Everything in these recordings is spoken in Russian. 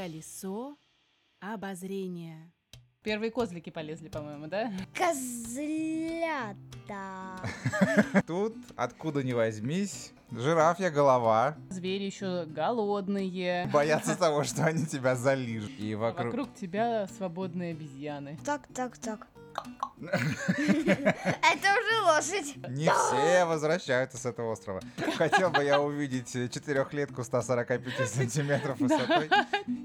Колесо обозрения. Первые козлики полезли, по-моему, да? Козлята. Тут, откуда ни возьмись, жирафья голова. Звери еще голодные. Боятся того, что они тебя залижут. И А вокруг... Вокруг тебя свободные обезьяны. Так, так, так. Это уже лошадь. Не все возвращаются с этого острова. Хотел бы я увидеть четырехлетку 145 сантиметров высотой.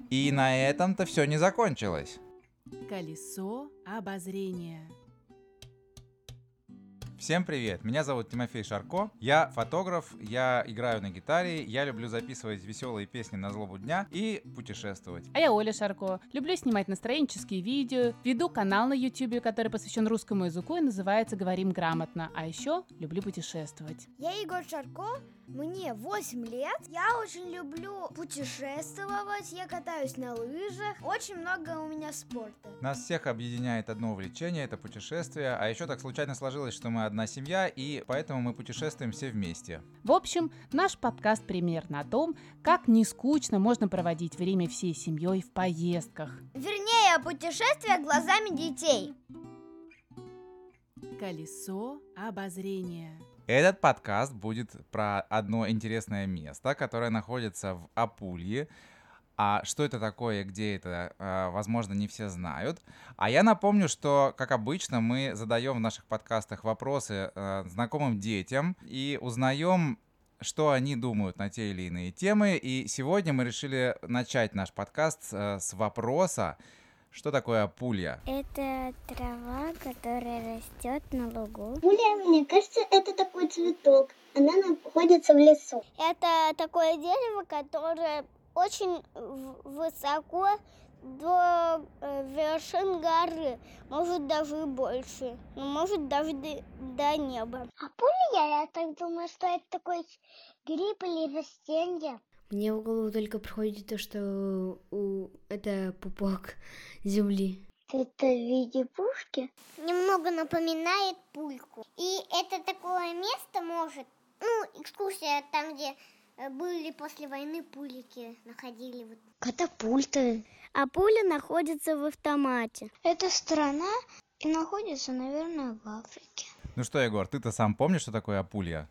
И на этом-то все не закончилось. Колесо обозрения. Всем привет, меня зовут Тимофей Шарко, я фотограф, я играю на гитаре, я люблю записывать веселые песни на злобу дня и путешествовать. А я Оля Шарко. Люблю снимать настроенческие видео, веду канал на YouTube, который посвящен русскому языку и называется «Говорим грамотно». А еще люблю путешествовать. Я Егор Шарко, мне 8 лет. Я очень люблю путешествовать, я катаюсь на лыжах. Очень много у меня спорта. Нас всех объединяет одно увлечение, это путешествие, а еще так случайно сложилось, что мы одна семья, и поэтому мы путешествуем все вместе. В общем, наш подкаст примерно о том, как не скучно можно проводить время всей семьей в поездках. Вернее, путешествия глазами детей. Колесо обозрения. Этот подкаст будет про одно интересное место, которое находится в Апулье. А что это такое, где это, э, возможно, не все знают. А я напомню, что, как обычно, мы задаем в наших подкастах вопросы э, знакомым детям и узнаем, что они думают на те или иные темы. И сегодня мы решили начать наш подкаст э, с вопроса, что такое Апулья? Это трава, которая растет на лугу. Пуля, мне кажется, это такой цветок. Она находится в лесу. Это такое дерево, которое очень высоко до э, вершин горы, может даже и больше, но может даже до, до неба. А пуля, я так думаю, что это такой гриб или растение. Мне в голову только приходит то, что у... это пупок земли. Это в виде пушки. Немного напоминает пульку. И это такое место может, ну, экскурсия там, где были после войны пулики, находили вот Катапульта. А пуля находится в автомате. Это страна и находится, наверное, в Африке. Ну что, Егор, ты-то сам помнишь, что такое Апулья?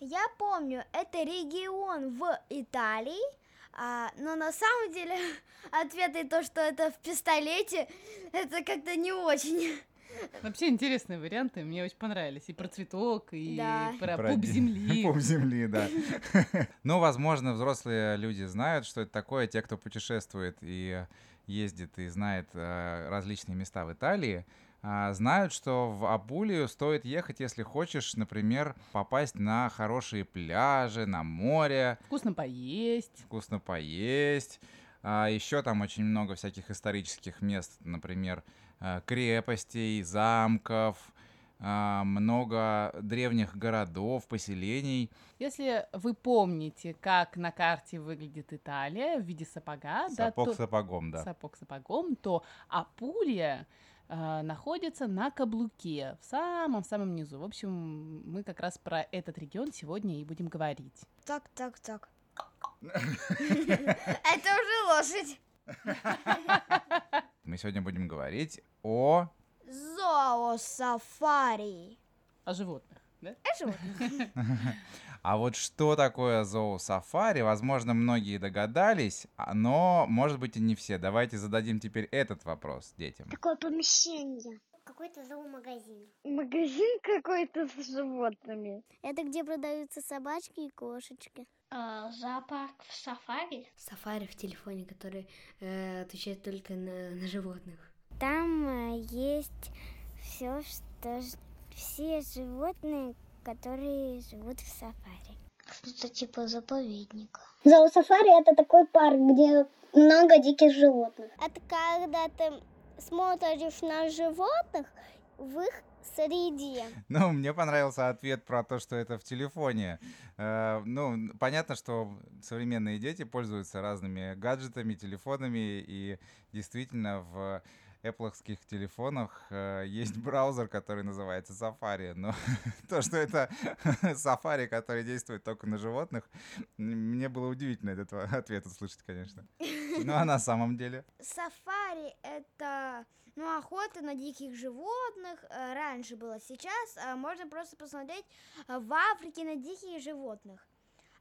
Я помню, это регион в Италии, а, но на самом деле ответ и то, что это в пистолете, это как-то не очень. Вообще интересные варианты, мне очень понравились. И про цветок, и Да. про, Про пуп земли. Пуп земли, да. Ну, возможно, взрослые люди знают, что это такое, те, кто путешествует и ездит и знает э, различные места в Италии, а, знают, что в Апулию стоит ехать, если хочешь, например, попасть на хорошие пляжи, на море, Вкусно поесть. вкусно поесть. еще там очень много всяких исторических мест, например, э, крепостей, замков, а, много древних городов, поселений. Если вы помните, как на карте выглядит Италия в виде сапога, да, Сапог то- сапогом, да. сапог сапогом, то Апулия э, находится на каблуке, в самом-самом низу. В общем, мы как раз про этот регион сегодня и будем говорить. Так, так, так. Это уже лошадь. Мы сегодня будем говорить о... Зоосафари. О животных, да? Это животное. А вот что такое зоосафари, возможно, многие догадались, а- но, может быть, и не все. Давайте зададим теперь этот вопрос детям. Такое помещение. какой-то зоомагазин. Магазин какой-то с животными. Это где продаются собачки и кошечки. зоопарк в сафари. Сафари в телефоне, который э, отвечает только на, на животных. Там э, есть все, что все животные, которые живут в сафари. Что-то типа заповедника. Зоосафари это такой парк, где много диких животных. Это когда ты смотришь на животных в их среде. Ну, мне понравился ответ про то, что это в телефоне. Э, ну, понятно, что современные дети пользуются разными гаджетами, телефонами, и действительно в Apple'овских телефонах э, есть браузер, который называется Safari. Но то, что это Safari, который действует только на животных, мне было удивительно этот ответ услышать, конечно. Ну а на самом деле? Сафари это ну, охота на диких животных. э, Раньше было, сейчас а, можно просто посмотреть в Африке на диких животных.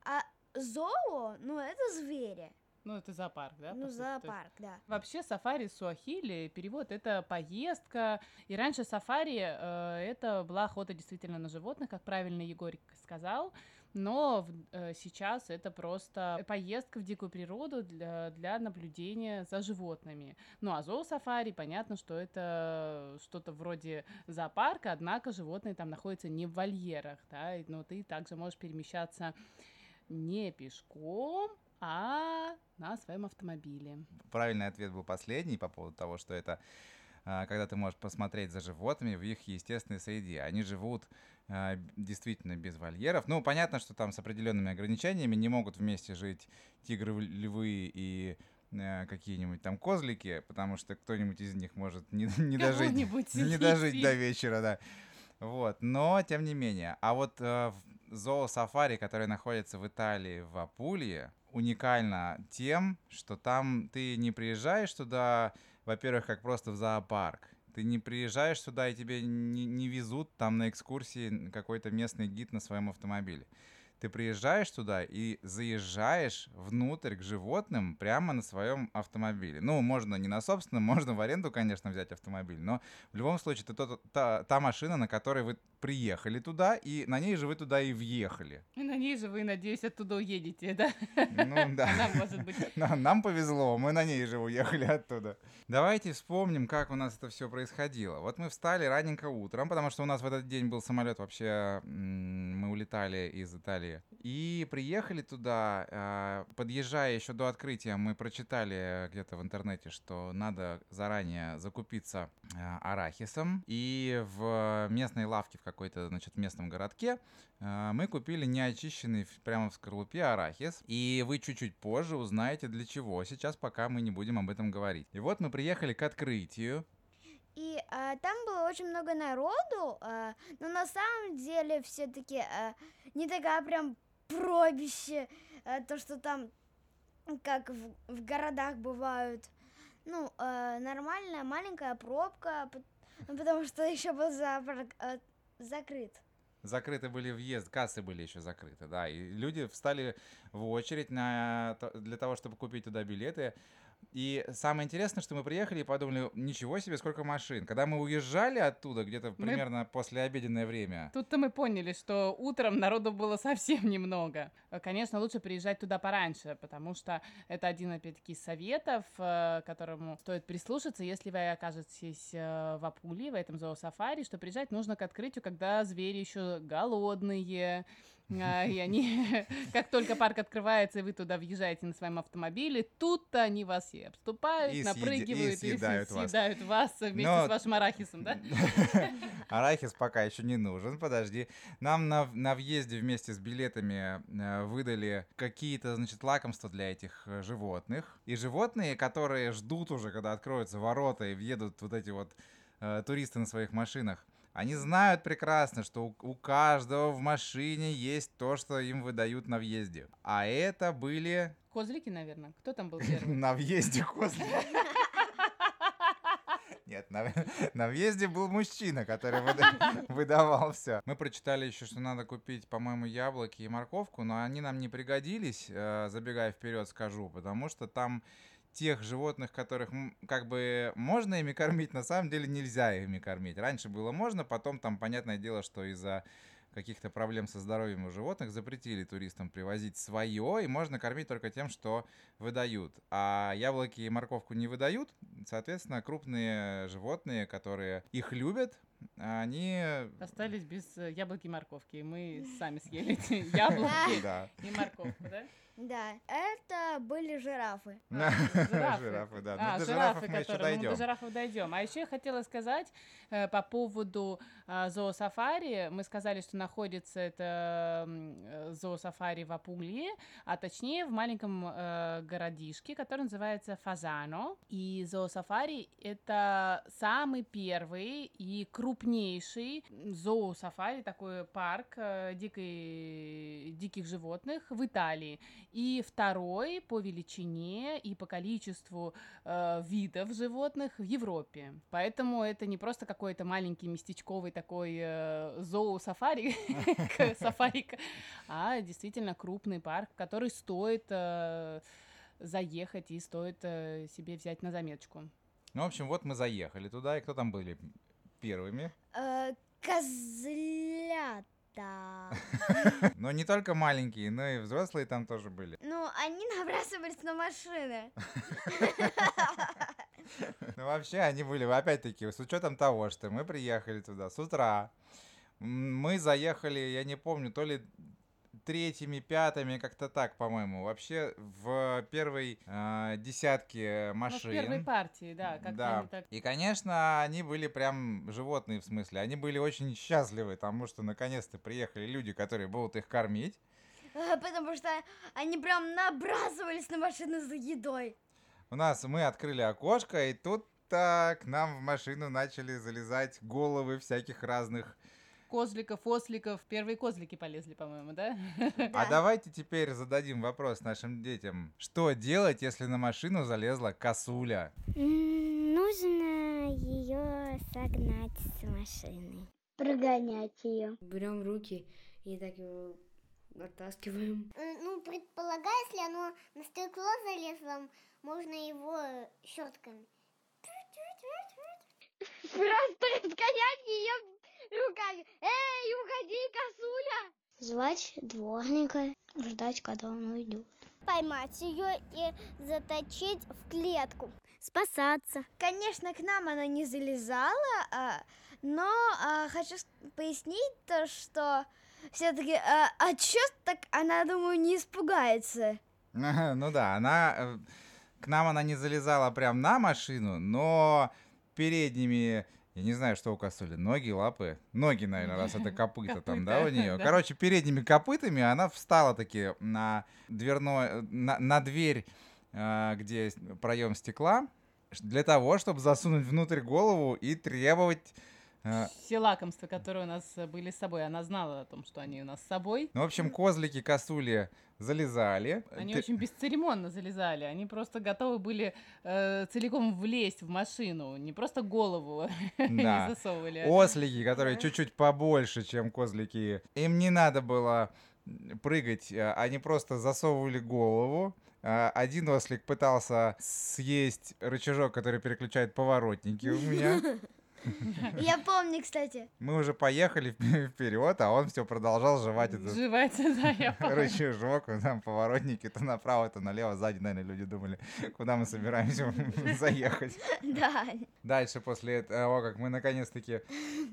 А зоо, ну это звери. Ну, это зоопарк, да? Ну, зоопарк, да. Вообще сафари суахили, перевод это поездка. И раньше сафари э, это была охота действительно на животных, как правильно Егорик сказал. Но в- э, сейчас это просто поездка в дикую природу для, для наблюдения за животными. Ну а зоосафари, понятно, что это что-то вроде зоопарка, однако животные там находятся не в вольерах, да, но ты также можешь перемещаться не пешком, а на своем автомобиле. Правильный ответ был последний по поводу того, что это а, когда ты можешь посмотреть за животными в их естественной среде. Они живут а, действительно без вольеров. Ну, понятно, что там с определенными ограничениями не могут вместе жить тигры, львы и э, какие-нибудь там козлики, потому что кто-нибудь из них может не, не дожить, не дожить до вечера, да. Вот, но тем не менее. А вот э, в зоосафари, который находится в Италии, в Апулье, уникально тем, что там ты не приезжаешь туда, во-первых, как просто в зоопарк. Ты не приезжаешь сюда, и тебе не, не везут там на экскурсии какой-то местный гид на своем автомобиле. Ты приезжаешь туда и заезжаешь внутрь к животным прямо на своем автомобиле. Ну, можно не на собственном, можно в аренду, конечно, взять автомобиль, но в любом случае это тот- та, та машина, на которой вы приехали туда, и на ней же вы туда и въехали. И на ней же вы, надеюсь, оттуда уедете, да? Ну да. Она может быть. Нам, нам повезло, мы на ней же уехали оттуда. Давайте вспомним, как у нас это все происходило. Вот мы встали раненько утром, потому что у нас в этот день был самолет вообще, мы улетали из Италии. И приехали туда, а, подъезжая еще до открытия, мы прочитали где-то в интернете, что надо заранее закупиться а, арахисом. И в местной лавке в какой-то, значит, местном городке а, мы купили неочищенный в- прямо в скорлупе арахис. И вы чуть-чуть позже узнаете для чего. Сейчас пока мы не будем об этом говорить. И вот мы приехали к открытию. И а, там было очень много народу, а, но на самом деле все-таки не такая прям пробище, а, то, что там, как в, в городах бывают. Ну, а, нормальная маленькая пробка, ну, потому что еще был зоопарк а, закрыт. Закрыты были въезд, кассы были еще закрыты, да. И люди встали в очередь на, для того, чтобы купить туда билеты. И самое интересное, что мы приехали и подумали, ничего себе, сколько машин. Когда мы уезжали оттуда, где-то Мы- примерно после обеденное время, Тут-то мы поняли, что утром народу было совсем немного. Конечно, лучше приезжать туда пораньше, потому что это один, опять-таки, из советов, э, которому стоит прислушаться, если вы окажетесь э, в Апулии, в этом зоосафари, что приезжать нужно к открытию, когда звери еще голодные, и они, как только парк открывается, и вы туда въезжаете на своем автомобиле, тут-то они вас и обступают, И съеди- и напрыгивают, и, съедают вас. съедают вас вместе Но- с вашим арахисом, да? Арахис пока еще не нужен, подожди. Нам на, на въезде вместе с билетами э, выдали какие-то, значит, лакомства для этих э, животных. И животные, которые ждут уже, когда откроются ворота и въедут вот эти вот э, туристы на своих машинах, они знают прекрасно, что у, каждого в машине есть то, что им выдают на въезде. А это были Козлики, наверное. Кто там был первый? на въезде козли. Нет, на, на въезде был мужчина, который выда- выдавал все. Мы прочитали еще, что надо купить, по-моему, яблоки и морковку, но они нам не пригодились, э, забегая вперед скажу, потому что там тех животных, которых как бы можно ими кормить, на самом деле нельзя ими кормить. Раньше было можно, потом там, понятное дело, что из-за каких-то проблем со здоровьем у животных запретили туристам привозить свое, и можно кормить только тем, что выдают. А яблоки и морковку не выдают, соответственно, крупные животные, которые их любят, они... Остались без э, яблоки и морковки. и Мы сами съели эти яблоки и морковку, да? Да, это были жирафы. Жирафы. Да. А, Ну, до жирафы, которые... мы до жирафов дойдем. А еще я хотела сказать э, по поводу э, зоосафари. Мы сказали, что находится это э, зоосафари в Апулии, а точнее в маленьком э, городишке, который называется Фазано. И зоосафари — это самый первый и крупнейший зоосафари, такой парк дикой, диких животных в Италии. И второй по величине и по количеству э, видов животных в Европе. Поэтому это не просто какой-то маленький местечковый такой э, зоосафари, сафари, а действительно крупный парк, который стоит э, заехать и стоит э, себе взять на заметочку. Ну, в общем, вот мы заехали туда, и кто там были первыми? Э, Козлята. Но не только маленькие, но и взрослые там тоже были. Ну, они набрасывались на машины. Ну, вообще, они были, опять-таки, с учетом того, что мы приехали туда с утра, мы заехали, я не помню, то ли третьими, пятыми, как-то так, по-моему. Вообще, в первой э, десятке Ну, машин. в первой партии, да, как Да. они так... И, конечно, они были прям животные, в смысле. Они были очень счастливы, потому что наконец-то приехали люди, которые будут их кормить. Э, Потому что они прям набрасывались на машины за едой. У нас мы открыли окошко, и тут к нам в машину начали залезать головы всяких разных. Козликов, осликов. Первые козлики полезли, по-моему, да? А давайте теперь зададим вопрос нашим детям. Что делать, если на машину залезла косуля? Нужно ее согнать с машины. Прогонять ее. Берем руки и так его оттаскиваем. Э, Ну, предполагаю, если оно на стекло залезло, можно его щетками. Просто разгонять ее руками. Эй, уходи, косуля! Звать дворника, ждать, когда он уйдет. Поймать ее и заточить в клетку. Спасаться. Конечно, к нам она не залезала, а, но а, хочу пояснить то, что все-таки, а чё так она, думаю, не испугается. Ну да, она... э, К нам она не залезала прям на машину, но передними... Я не знаю, что у косули. Ноги, лапы? Ноги, наверное, раз это копыта там, да, у нее. Короче, передними копытами она встала таки на дверной... На, на дверь, э, где проем стекла, для того, чтобы засунуть внутрь голову и требовать... э, Все лакомства, которые у нас э, были с собой, она знала о том, что они у нас с собой. Ну, в общем, козлики, косули залезали. Они Ты- очень бесцеремонно залезали, они просто готовы были э, целиком влезть в машину, не просто голову Да. не засовывали. Ослики, которые чуть-чуть побольше, чем козлики, им не надо было прыгать, а, они просто засовывали голову. А, Один ослик пытался съесть рычажок, который переключает поворотники у меня. Я помню, кстати. Мы уже поехали вперед, а он все продолжал жевать этот Жевать, да, я помню. рычажок, и там поворотники то направо, то налево. Сзади, наверное, люди думали, куда мы собираемся заехать. Да. Дальше, после того, как мы наконец-таки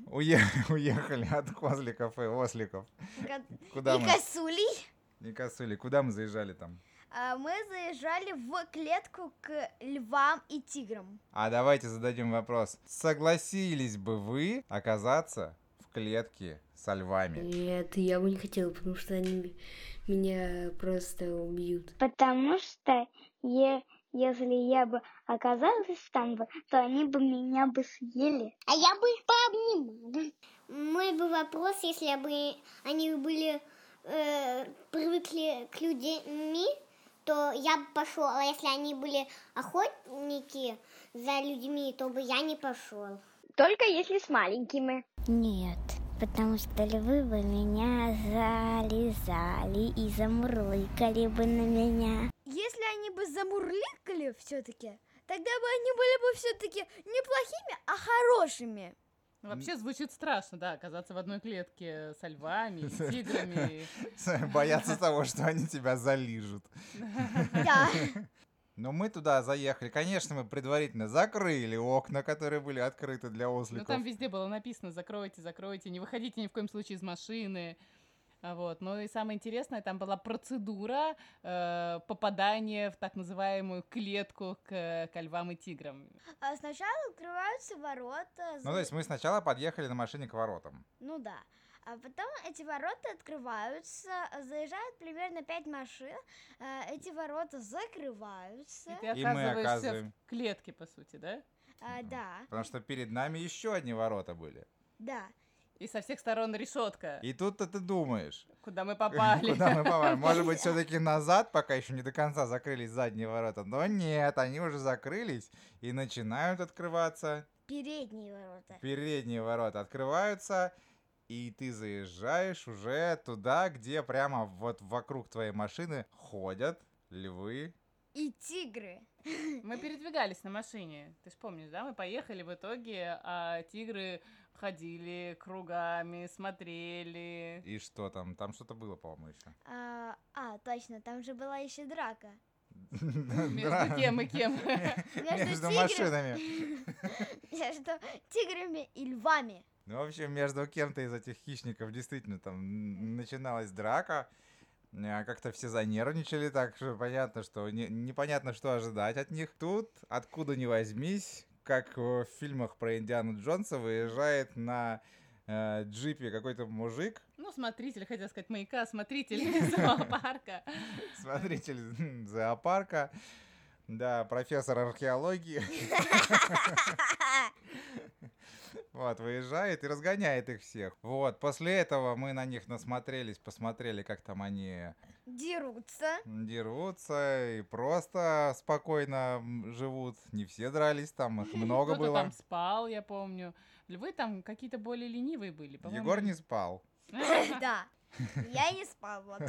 уе- уехали от козликов и осликов, Ко- куда И мы... косулей. Не косули, куда мы заезжали там? А, Мы заезжали в клетку к львам и тиграм. А давайте зададим вопрос. Согласились бы вы оказаться в клетке со львами? Нет, я бы не хотела, потому что они меня просто убьют. Потому что е- если я бы оказалась там бы, то они бы меня бы съели. А я бы их пообнимала. Мой бы вопрос, если бы они были э, привыкли к людям, то я бы пошел. А если они были охотники за людьми, то бы я не пошел. Только если с маленькими. Нет, потому что львы бы меня залезали и замурлыкали бы на меня. Если они бы замурликали все-таки, тогда бы они были бы все-таки не плохими, а хорошими. Ну, Вообще звучит страшно, да, оказаться в одной клетке со львами, и тиграми. Боятся того, что они тебя залижут. Да. Но мы туда заехали. Конечно, мы предварительно закрыли окна, которые были открыты для Ну, осликов. там везде было написано «закройте, закройте, не выходите ни в коем случае из машины». А Вот. Ну и самое интересное, там была процедура э, попадания в так называемую клетку к, к львам и тиграм. А сначала открываются ворота. Ну, то есть мы сначала подъехали на машине к воротам. Ну да. А потом эти ворота открываются, заезжают примерно пять машин, а, эти ворота закрываются. И ты И мы оказываешься оказываем- в клетке, по сути, да? А, да, Потому что перед нами еще одни ворота были. да. И со всех сторон решетка. И тут-то ты думаешь, Куда мы попали? куда мы попали. Может быть, все-таки назад, пока еще не до конца закрылись задние ворота. Но нет, они уже закрылись и начинают открываться. Передние ворота. Передние ворота открываются, и ты заезжаешь уже туда, где прямо вот вокруг твоей машины ходят львы. И тигры. Мы передвигались на машине. Ты ж помнишь, да? Мы поехали в итоге, а тигры ходили кругами, смотрели. И что там? Там что-то было, по-моему, еще. А, а, точно, там же была еще драка. Между кем и кем? Между машинами. Между тиграми и львами. Ну, в общем, между кем-то из этих хищников действительно там начиналась драка. А, Как-то все занервничали, так что понятно, что не- непонятно, что ожидать от них. Тут, откуда ни возьмись, как в фильмах про Индиану Джонса, выезжает на э, джипе какой-то мужик, Ну, смотритель, хотел сказать, маяка, смотритель зоопарка. смотритель зоопарка, да, профессор археологии. Вот, выезжает и разгоняет их всех. Вот, после этого мы на них насмотрелись, посмотрели, как там они Дерутся. дерутся и просто спокойно живут. Не все дрались, там их много Кто-то было. там спал, я помню. Львы там какие-то более ленивые были. по-моему. Егор не спал. Да. Я не спал, вот.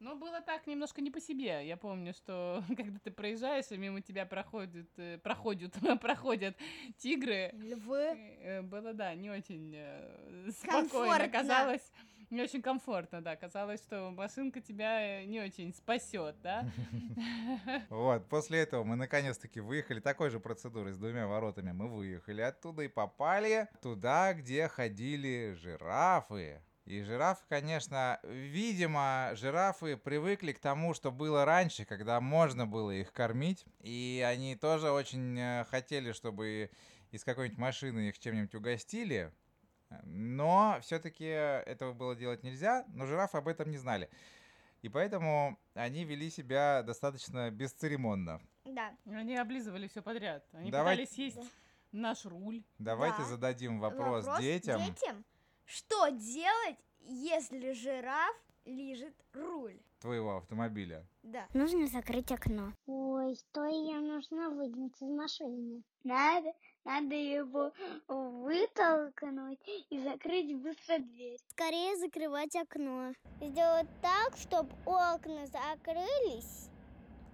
Ну, было так немножко не по себе. Я помню, что когда ты проезжаешь, и мимо тебя проходят, э, проходят, проходят тигры, Львы. э, было, да, не очень э, Комфортно. спокойно. Казалось, не очень комфортно, да. Казалось, что машинка тебя э, не очень спасет, да. Вот, после этого мы наконец-таки выехали такой же процедурой с двумя воротами. Мы выехали оттуда и попали туда, где ходили жирафы. И жирафы, конечно, видимо, жирафы привыкли к тому, что было раньше, когда можно было их кормить. И они тоже очень э, хотели, чтобы из какой-нибудь машины их чем-нибудь угостили. Но все-таки этого было делать нельзя, но жирафы об этом не знали. И поэтому они вели себя достаточно бесцеремонно. Да. Они облизывали все подряд. Они Давай- пытались съесть Да. наш руль. Давайте Да. зададим вопрос, детям. Что делать, если жираф лежит руль? твоего автомобиля. Да. Нужно закрыть окно. Ой, что ее нужно выгнать из машины? Надо, надо его вытолкнуть и закрыть быстро дверь. Скорее закрывать окно. Сделать так, чтобы окна закрылись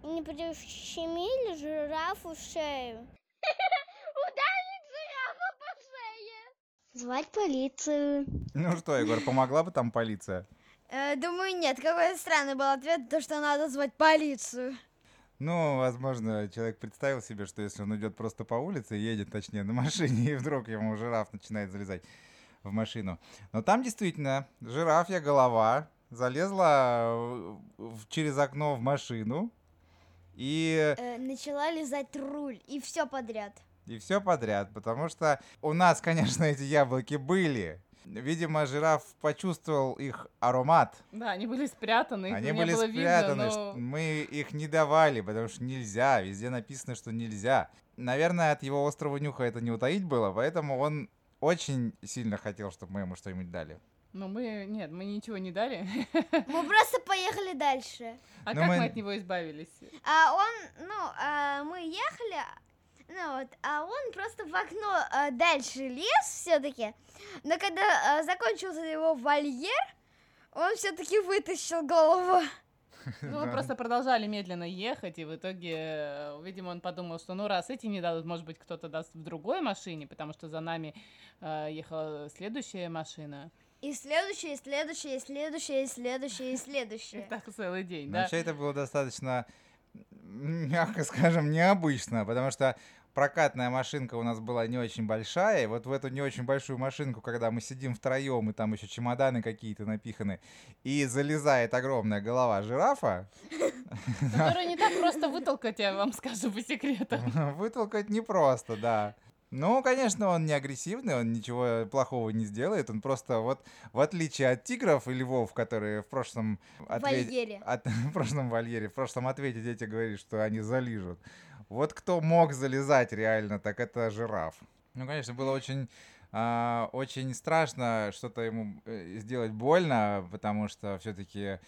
и не прищемили жирафу шею. Ударить жирафа по шее! Звать полицию. Ну что, Егор, помогла бы там полиция? Э, думаю, нет. Какой странный был ответ, то, что надо звать полицию. Ну, возможно, человек представил себе, что если он идет просто по улице, едет, точнее, на машине, и вдруг ему жираф начинает залезать в машину. Но там действительно жирафья голова залезла в- в- через окно в машину, и Э, начала лизать руль, и все подряд. И все подряд, потому что у нас, конечно, эти яблоки были. Видимо, жираф почувствовал их аромат. Да, они были спрятаны, их Они не были было спрятаны, видно, что но... мы их не давали, потому что нельзя. Везде написано, что нельзя. Наверное, от его острого нюха это не утаить было, поэтому он очень сильно хотел, чтобы мы ему что-нибудь дали. Но мы, нет, мы ничего не дали. Мы просто поехали дальше. А Ну, как мы- мы от него избавились? А он, ну, а, мы ехали, ну вот, а он просто в окно а, дальше лез все-таки. Но когда а, закончился его вольер, он все-таки вытащил голову. Ну, мы просто продолжали медленно ехать, и в итоге, э, видимо, он подумал, что ну раз эти не дадут, может быть, кто-то даст в другой машине, потому что за нами э, ехала следующая машина. И следующее, и следующее, и следующее, и следующее, и И следующее. так целый день, да? Вообще это было достаточно, мягко скажем, необычно, потому что прокатная машинка у нас была не очень большая, и вот в эту не очень большую машинку, когда мы сидим втроем, и там еще чемоданы какие-то напиханы, и залезает огромная голова жирафа. Которую не так просто вытолкать, я вам скажу по секрету. Вытолкать непросто, да. Ну, конечно, он не агрессивный, он ничего плохого не сделает. Он просто вот, в отличие от тигров и львов, которые в прошлом ответе... Вольере. От... в прошлом вольере, в прошлом ответе дети говорили, что они залижут. Вот кто мог залезать реально, так это жираф. Ну, конечно, было очень, а, очень страшно что-то ему э, сделать больно, потому что все-таки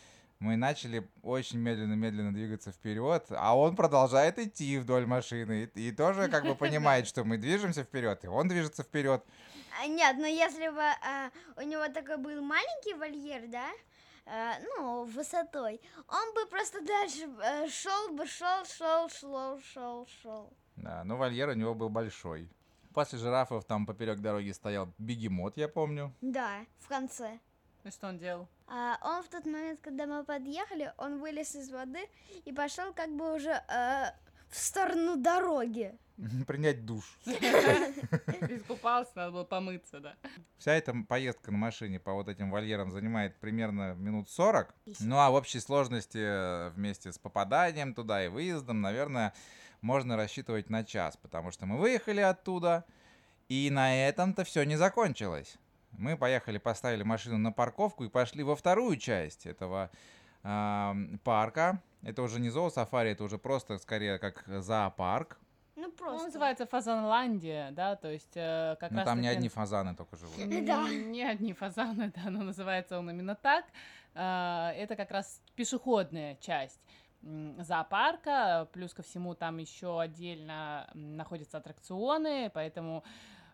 мы начали очень медленно-медленно двигаться вперед, а он продолжает идти вдоль машины и, и тоже как бы понимает, что мы движемся вперед, и он движется вперед. А, Нет, но если бы а, у него такой был маленький вольер, да, а, ну, высотой, он бы просто дальше шел бы, шел, шел, шел, шел, шел. Да, но вольер у него был большой. После жирафов там поперек дороги стоял бегемот, я помню. Да, в конце. И что он делал? А, он в тот момент, когда мы подъехали, он вылез из воды и пошел как бы уже а, в сторону дороги. Принять душ. Искупался, надо было помыться, да. Вся эта поездка на машине по вот этим вольерам занимает примерно минут 40. Ну а в общей сложности э, вместе с попаданием туда и выездом, наверное, можно рассчитывать на час, потому что мы выехали оттуда, и на этом-то все не закончилось. Мы поехали, поставили машину на парковку и пошли во вторую часть этого э, парка. Это уже не зоосафари, это уже просто скорее как зоопарк. Ну, Он просто. называется Фазанландия, да, то есть э, как Ну раз там не одни фазаны только живут. Да. Не одни фазаны, да, но называется он именно так. А, Это как раз пешеходная часть зоопарка, плюс ко всему там еще отдельно находятся аттракционы, поэтому э,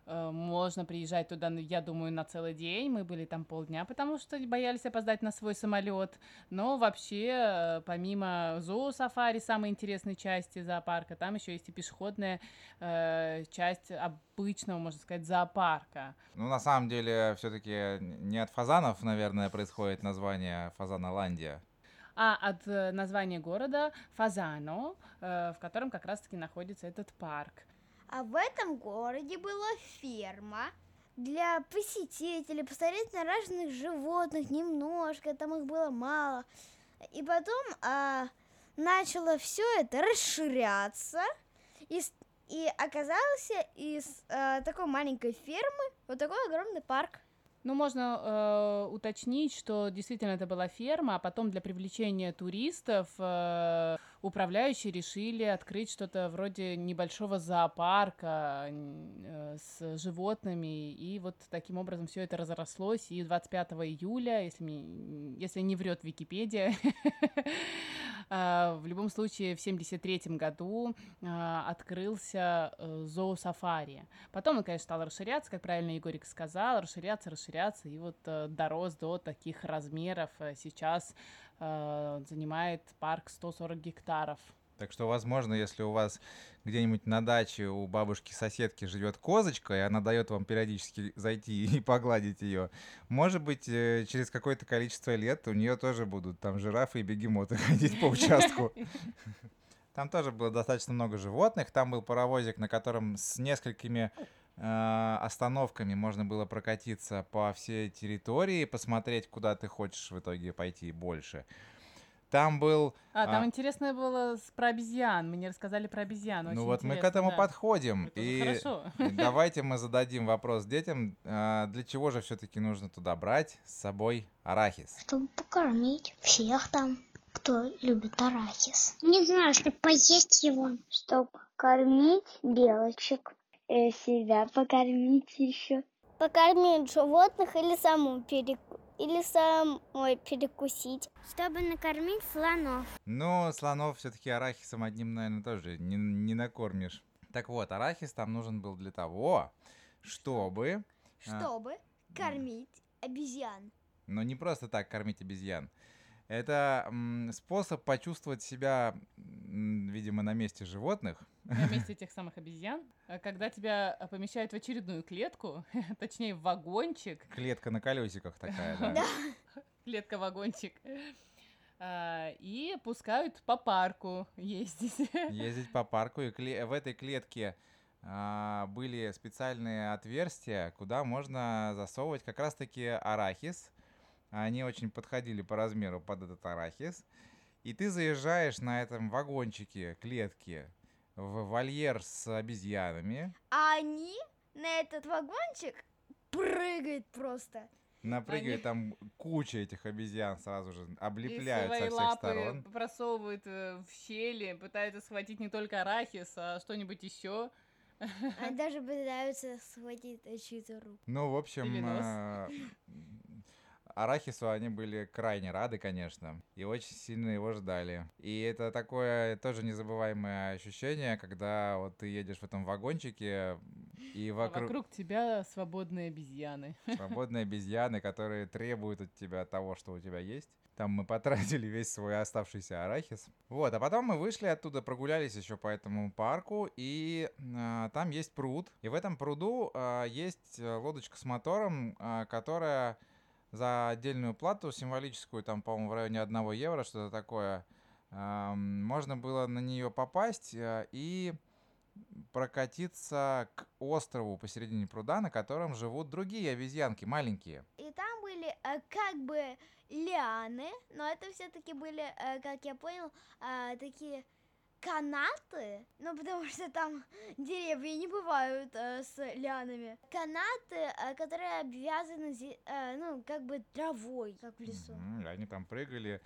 можно приезжать туда, ну, я думаю, на целый день. Мы были там полдня, потому что боялись опоздать на свой самолет. Но вообще, э, помимо зоосафари, самой интересной части зоопарка, там еще есть и пешеходная э, часть обычного, можно сказать, зоопарка. Ну, на самом деле, все-таки не от фазанов, наверное, происходит название Фазаналандия. А от э, названия города Фазано, э, в котором как раз-таки находится этот парк. А в этом городе была ферма для посетителей, посмотреть на разных животных немножко, там их было мало. И потом а, начало все это расширяться, и, и оказался из а, такой маленькой фермы вот такой огромный парк. Ну, можно э, уточнить, что действительно это была ферма, а потом для привлечения туристов э, управляющие решили открыть что-то вроде небольшого зоопарка э, с животными, и вот таким образом все это разрослось, и 25 июля, если, мне, если не врет Википедия, э, в любом случае в 73 году э, открылся зоосафари. Потом он, конечно, стал расширяться, как правильно Егорик сказал, расширяться, расширяться, и вот дорос до таких размеров. Сейчас э, занимает парк 140 гектаров. Так что, возможно, если у вас где-нибудь на даче у бабушки-соседки живет козочка, и она дает вам периодически зайти и погладить ее, может быть, э, через какое-то количество лет у нее тоже будут там жирафы и бегемоты ходить по участку. Там тоже было достаточно много животных. Там был паровозик, на котором с несколькими остановками можно было прокатиться по всей территории, посмотреть, куда ты хочешь в итоге пойти больше. Там был А, там А. интересное было с- про обезьян. Мы не рассказали про обезьян. Ну вот мы к этому да. подходим. Это И хорошо. давайте мы зададим вопрос детям, а, для чего же все-таки нужно туда брать с собой арахис? Чтобы покормить всех там, кто любит арахис. Не знаю, чтобы поесть его. Чтобы кормить белочек. И себя покормить еще. Покормить животных или саму переку... или самой перекусить. Чтобы накормить слонов. Ну, слонов все-таки арахисом одним, наверное, тоже не, не накормишь. Так вот, арахис там нужен был для того, чтобы... а, Чтобы кормить обезьян. Но не просто так кормить обезьян. Это способ почувствовать себя, видимо, на месте животных. На месте этих самых обезьян, а когда тебя а, помещают в очередную клетку, точнее в вагончик, Клетка на колесиках такая, да. клетка-вагончик, а, и пускают по парку ездить. ездить по парку, и в этой клетке были специальные отверстия, куда можно засовывать как раз-таки арахис. Они очень подходили по размеру под этот арахис. И ты заезжаешь на этом вагончике, клетке, в вольер с обезьянами. А они на этот вагончик прыгают просто. Напрыгивает Они- там куча этих обезьян сразу же, И облепляют со свои всех лапы сторон. просовывают э, в щели, пытаются схватить не только арахис, а что-нибудь еще. Они даже пытаются схватить чью-то руку. Ну, в общем, а, Арахису они были крайне рады, конечно, и очень сильно его ждали. И это такое тоже незабываемое ощущение, когда вот ты едешь в этом вагончике, и А вокруг, вокруг тебя свободные обезьяны. свободные обезьяны, которые требуют от тебя того, что у тебя есть. Там мы потратили весь свой оставшийся арахис. Вот, а потом мы вышли оттуда, прогулялись еще по этому парку, и а, там есть пруд. И в этом пруду а, есть э, лодочка с мотором, а, которая за отдельную плату символическую, там, по-моему, в районе 1 евро, что-то такое, можно было на нее попасть э, и прокатиться к острову посередине пруда, на котором живут другие обезьянки, маленькие. И там были э, как бы лианы, но это все-таки были, э, как я понял, такие канаты, ну потому что там деревья не бывают э, с лианами. Канаты, э, которые обвязаны, э, ну как бы травой, как в лесу. И Они там прыгали,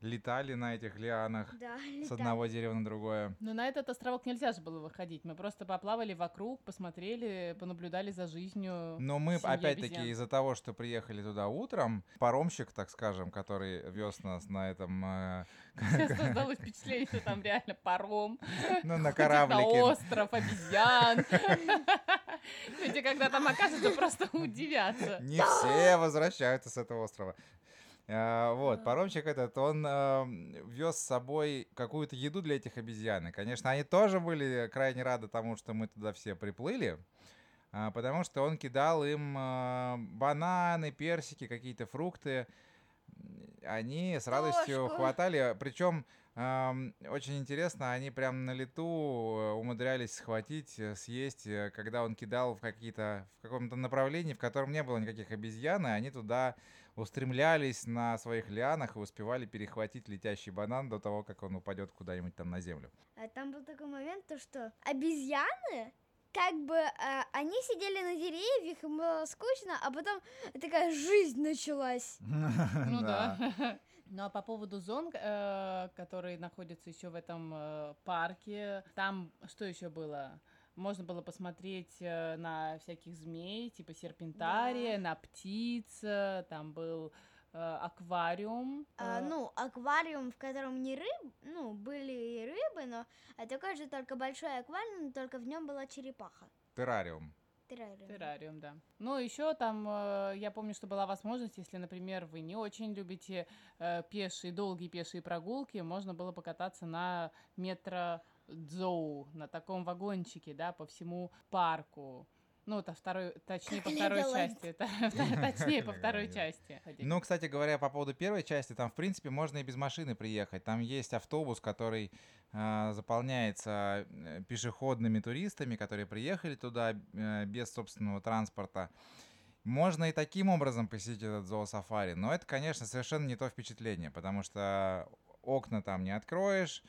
летали на этих лианах Да, с одного дерева на другое. Но на этот островок нельзя же было выходить. Мы просто поплавали вокруг, посмотрели, понаблюдали за жизнью. Но мы, опять-таки, из-за того, что приехали туда утром, паромщик, так скажем, который вез нас на этом, э, Создалось впечатление, что там реально паром. ну, на кораблике. На остров обезьян. Люди, когда там окажутся, просто удивятся. Не все возвращаются с этого острова. А, Вот, паромщик этот, он вез с собой какую-то еду для этих обезьян. И, конечно, они тоже были крайне рады тому, что мы туда все приплыли, а, потому что он кидал им а, бананы, персики, какие-то фрукты. Они с радостью Кошку. хватали, причем ам, очень интересно, они прям на лету э, умудрялись схватить, э, съесть, э, когда он кидал в какие-то в каком-то направлении, в котором не было никаких обезьян, и они туда устремлялись на своих лианах и успевали перехватить летящий банан до того, как он упадет куда-нибудь там на землю. А там был такой момент, то что обезьяны, как бы э, они сидели на деревьях, им было скучно, а потом такая жизнь началась. Ну да. Ну а по поводу зон, э, которые находятся еще в этом э, парке, там что еще было? Можно было посмотреть э, на всяких змей, типа серпентария, на птиц, э, там был э, аквариум. А, ну, аквариум, в котором не рыб, ну, были и рыбы, но а такой же только большой аквариум, только в нем была черепаха. Террариум. Террариум. Террариум, да. Ну, еще там, я помню, что была возможность, если, например, вы не очень любите пешие, долгие пешие прогулки, можно было покататься на метро Дзоу, на таком вагончике, да, по всему парку. Ну, это второй, точнее, по второй части. Точнее, по второй части. Ну, кстати говоря, по поводу первой части, там, в принципе, можно и без машины приехать. Там есть автобус, который а, заполняется э, пешеходными туристами, которые приехали туда э, без собственного транспорта. Можно и таким образом посетить этот зоосафари, но это, конечно, совершенно не то впечатление, потому что окна там не откроешь,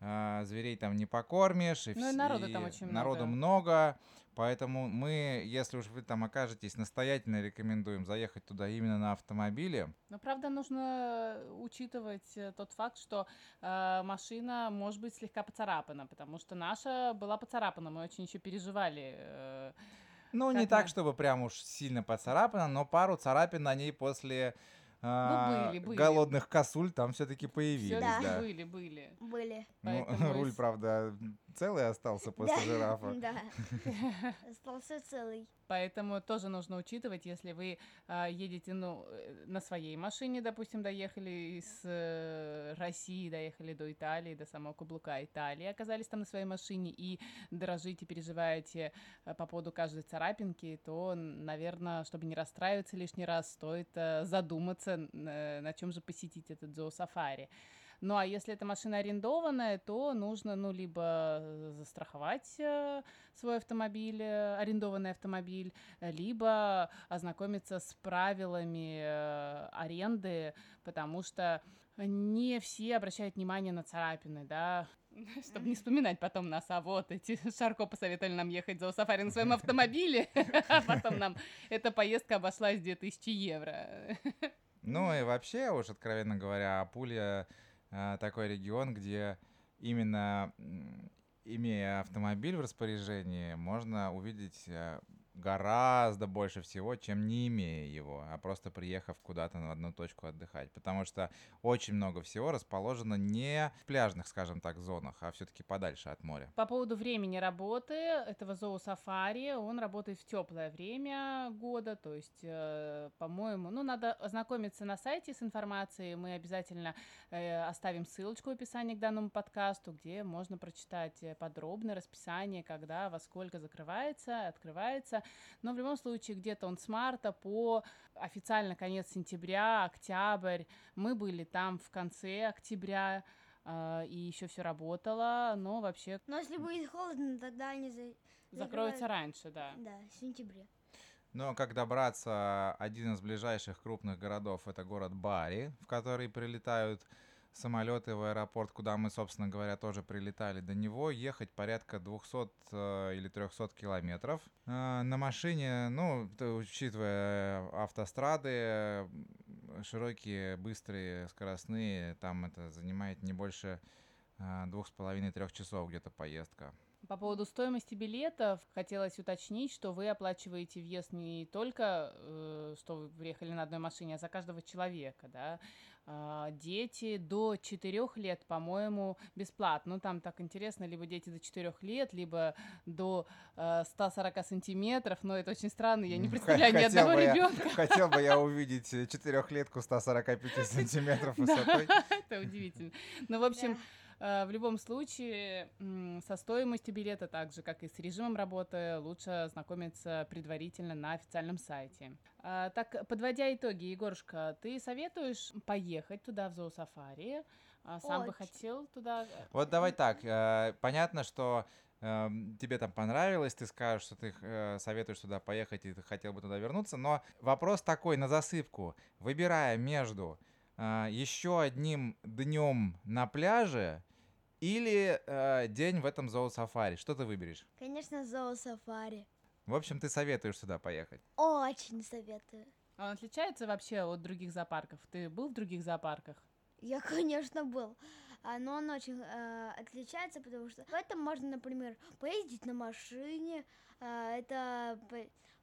а, зверей там не покормишь. И Ну и народу там очень Народу много. много, поэтому мы, если уж вы там окажетесь, настоятельно рекомендуем заехать туда именно на автомобиле. Но, правда, нужно учитывать э, тот факт, что э, машина может быть слегка поцарапана, потому что наша была поцарапана, мы очень еще переживали. э, Ну, Как не так, мы? чтобы прям уж сильно поцарапано, но пару царапин на ней после а, были, были. голодных косуль там все-таки появились, всё-таки да. были, были. Были. Ну, руль, правда, целый остался после жирафа. Да. Остался целый. Поэтому тоже нужно учитывать, если вы а, едете ну, э, на своей машине, допустим, доехали из э, России, доехали до Италии, до самого каблука Италии, оказались там на своей машине и дорожите, переживаете э, по поводу каждой царапинки, то, наверное, чтобы не расстраиваться лишний раз, стоит э, задуматься, э, на чем же посетить этот зоосафари. Ну а если эта машина арендованная, то нужно, ну, либо застраховать э, свой автомобиль, э, арендованный автомобиль, либо ознакомиться с правилами э, аренды, потому что не все обращают внимание на царапины, да, чтобы не вспоминать потом нас, а вот эти Шарко посоветовали нам ехать за сафари на своем автомобиле, а потом нам эта поездка обошлась 2000 евро. Ну и вообще, уж откровенно говоря, Апулья э, такой регион, где именно имея автомобиль в распоряжении, можно увидеть э, гораздо больше всего, чем не имея его, а просто приехав куда-то на одну точку отдыхать. Потому что очень много всего расположено не в пляжных, скажем так, зонах, а все-таки подальше от моря. По поводу времени работы этого зоосафари, он работает в теплое время года, то есть, э, по-моему, ну, надо ознакомиться на сайте с информацией. Мы обязательно э, оставим ссылочку в описании к данному подкасту, где можно прочитать э, подробное расписание, когда, во сколько закрывается, открывается. Но в любом случае где-то он с марта по официально конец сентября, октябрь. Мы были там в конце октября, Uh, и еще все работало, но вообще... Но если будет холодно, тогда они за... закроются раньше, да. Да, в сентябре. Но как добраться, один из ближайших крупных городов это город Бари, в который прилетают самолеты в аэропорт, куда мы, собственно говоря, тоже прилетали. До него ехать порядка 200 э, или 300 километров. Э, на машине, ну, учитывая автострады, широкие, быстрые, скоростные, там это занимает не больше э, двух с половиной-трех часов где-то поездка. По поводу стоимости билетов хотелось уточнить, что вы оплачиваете въезд не только, э, что вы приехали на одной машине, а за каждого человека, да. Э, дети до 4 лет, по-моему, бесплатно. Ну, там так интересно, либо дети до 4 лет, либо до э, 140 сантиметров, но это очень странно, я не представляю ни одного ребенка. Хотел бы я увидеть четырехлетку 145 сантиметров высотой. Это удивительно. Ну, в общем... Э, в любом случае, со стоимостью билета, так же, как и с режимом работы, лучше ознакомиться предварительно на официальном сайте. А, так, подводя итоги, Егорушка, ты советуешь поехать туда в зоосафари? А, сам Очень. бы хотел туда? Вот давай так. Э, понятно, что эм, тебе там понравилось, ты скажешь, что ты э, советуешь туда поехать и ты хотел бы туда вернуться, но вопрос такой на засыпку. Выбирая между еще одним днем на пляже или э, день в этом зоосафари? Что ты выберешь? Конечно, зоосафари. В общем, ты советуешь сюда поехать? Очень советую. А он отличается вообще от других зоопарков? Ты был в других зоопарках? Я, конечно, был. А, но он очень э, отличается, потому что в этом можно, например, поездить на машине. Э, это по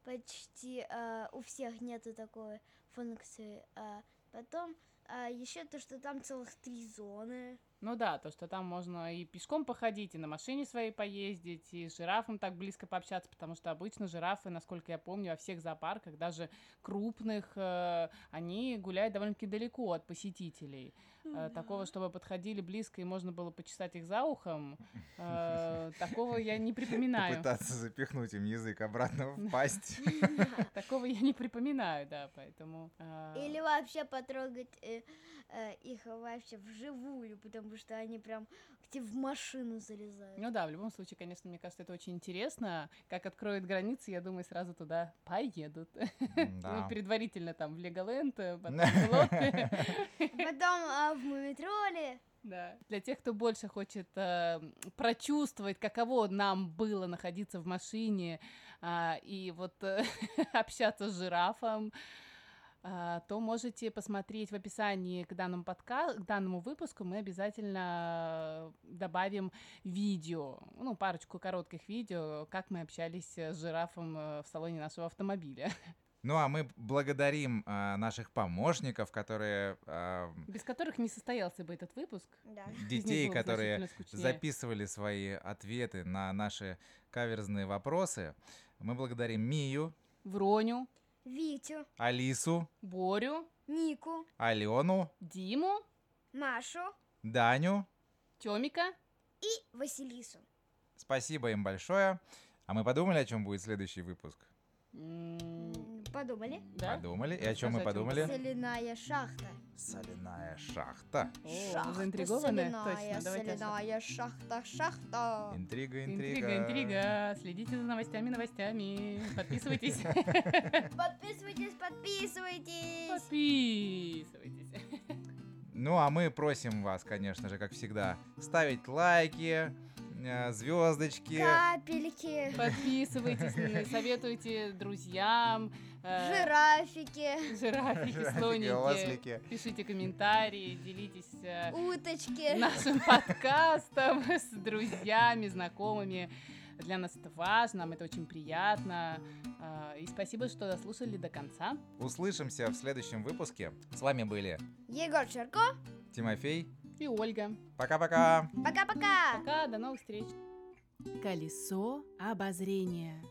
почти э, у всех нету такой функции. Э, потом э, еще то, что там целых три зоны. Ну да, то, что там можно и пешком походить, и на машине своей поездить, и с жирафом так близко пообщаться, потому что обычно жирафы, насколько я помню, во всех зоопарках, даже крупных, э, они гуляют довольно-таки далеко от посетителей. Э, такого, чтобы подходили близко и можно было почесать их за ухом, э, такого я не припоминаю. Пытаться запихнуть им язык обратно в пасть. Такого я не припоминаю, да, поэтому... Или вообще потрогать их вообще вживую, потому что они прям к тебе в машину залезают. Ну да, в любом случае, конечно, мне кажется, это очень интересно. Как откроют границы, я думаю, сразу туда поедут. Да. Ну, предварительно там в Леголенд, потом Потом а, в Мумитроле. Да. Для тех, кто больше хочет э, прочувствовать, каково нам было находиться в машине э, и вот э, общаться с жирафом, а, то можете посмотреть в описании к данному подка... к данному выпуску. Мы обязательно добавим видео, ну, парочку коротких видео, как мы общались с жирафом э, в салоне нашего автомобиля. Ну а мы благодарим э, наших помощников, которые... Э, Без которых не состоялся бы этот выпуск. Да. Детей, которые записывали свои ответы на наши каверзные вопросы. Мы благодарим Мию. Вроню. Витю, Алису, Борю, Нику, Алену, Диму, Машу Даню Тёмика и Василису. Спасибо им большое. А мы подумали, о чем будет следующий выпуск? Подумали? Да? Подумали. И о чем мы Скажи, о чём подумали? Соляная шахта. Соляная шахта. Шахта заинтригованы? соляная, Точно, давайте. соляная шахта, шахта. Интрига, интрига. Интрига, интрига. Следите за новостями, новостями. Подписывайтесь. Подписывайтесь, подписывайтесь. Подписывайтесь. Ну, а мы просим вас, конечно же, как всегда, ставить лайки, звездочки. Капельки, Подписывайтесь, советуйте друзьям. Э, жирафики, Жирафики, слоники. ослики. Пишите комментарии, делитесь э, уточки. нашим подкастом с друзьями, знакомыми. Для нас это важно, нам это очень приятно. А, И спасибо, что дослушали до конца. Услышимся в следующем выпуске. С вами были Егор Черко. Тимофей. И Ольга. Пока-пока. Пока-пока. Пока, до новых встреч. Колесо обозрения.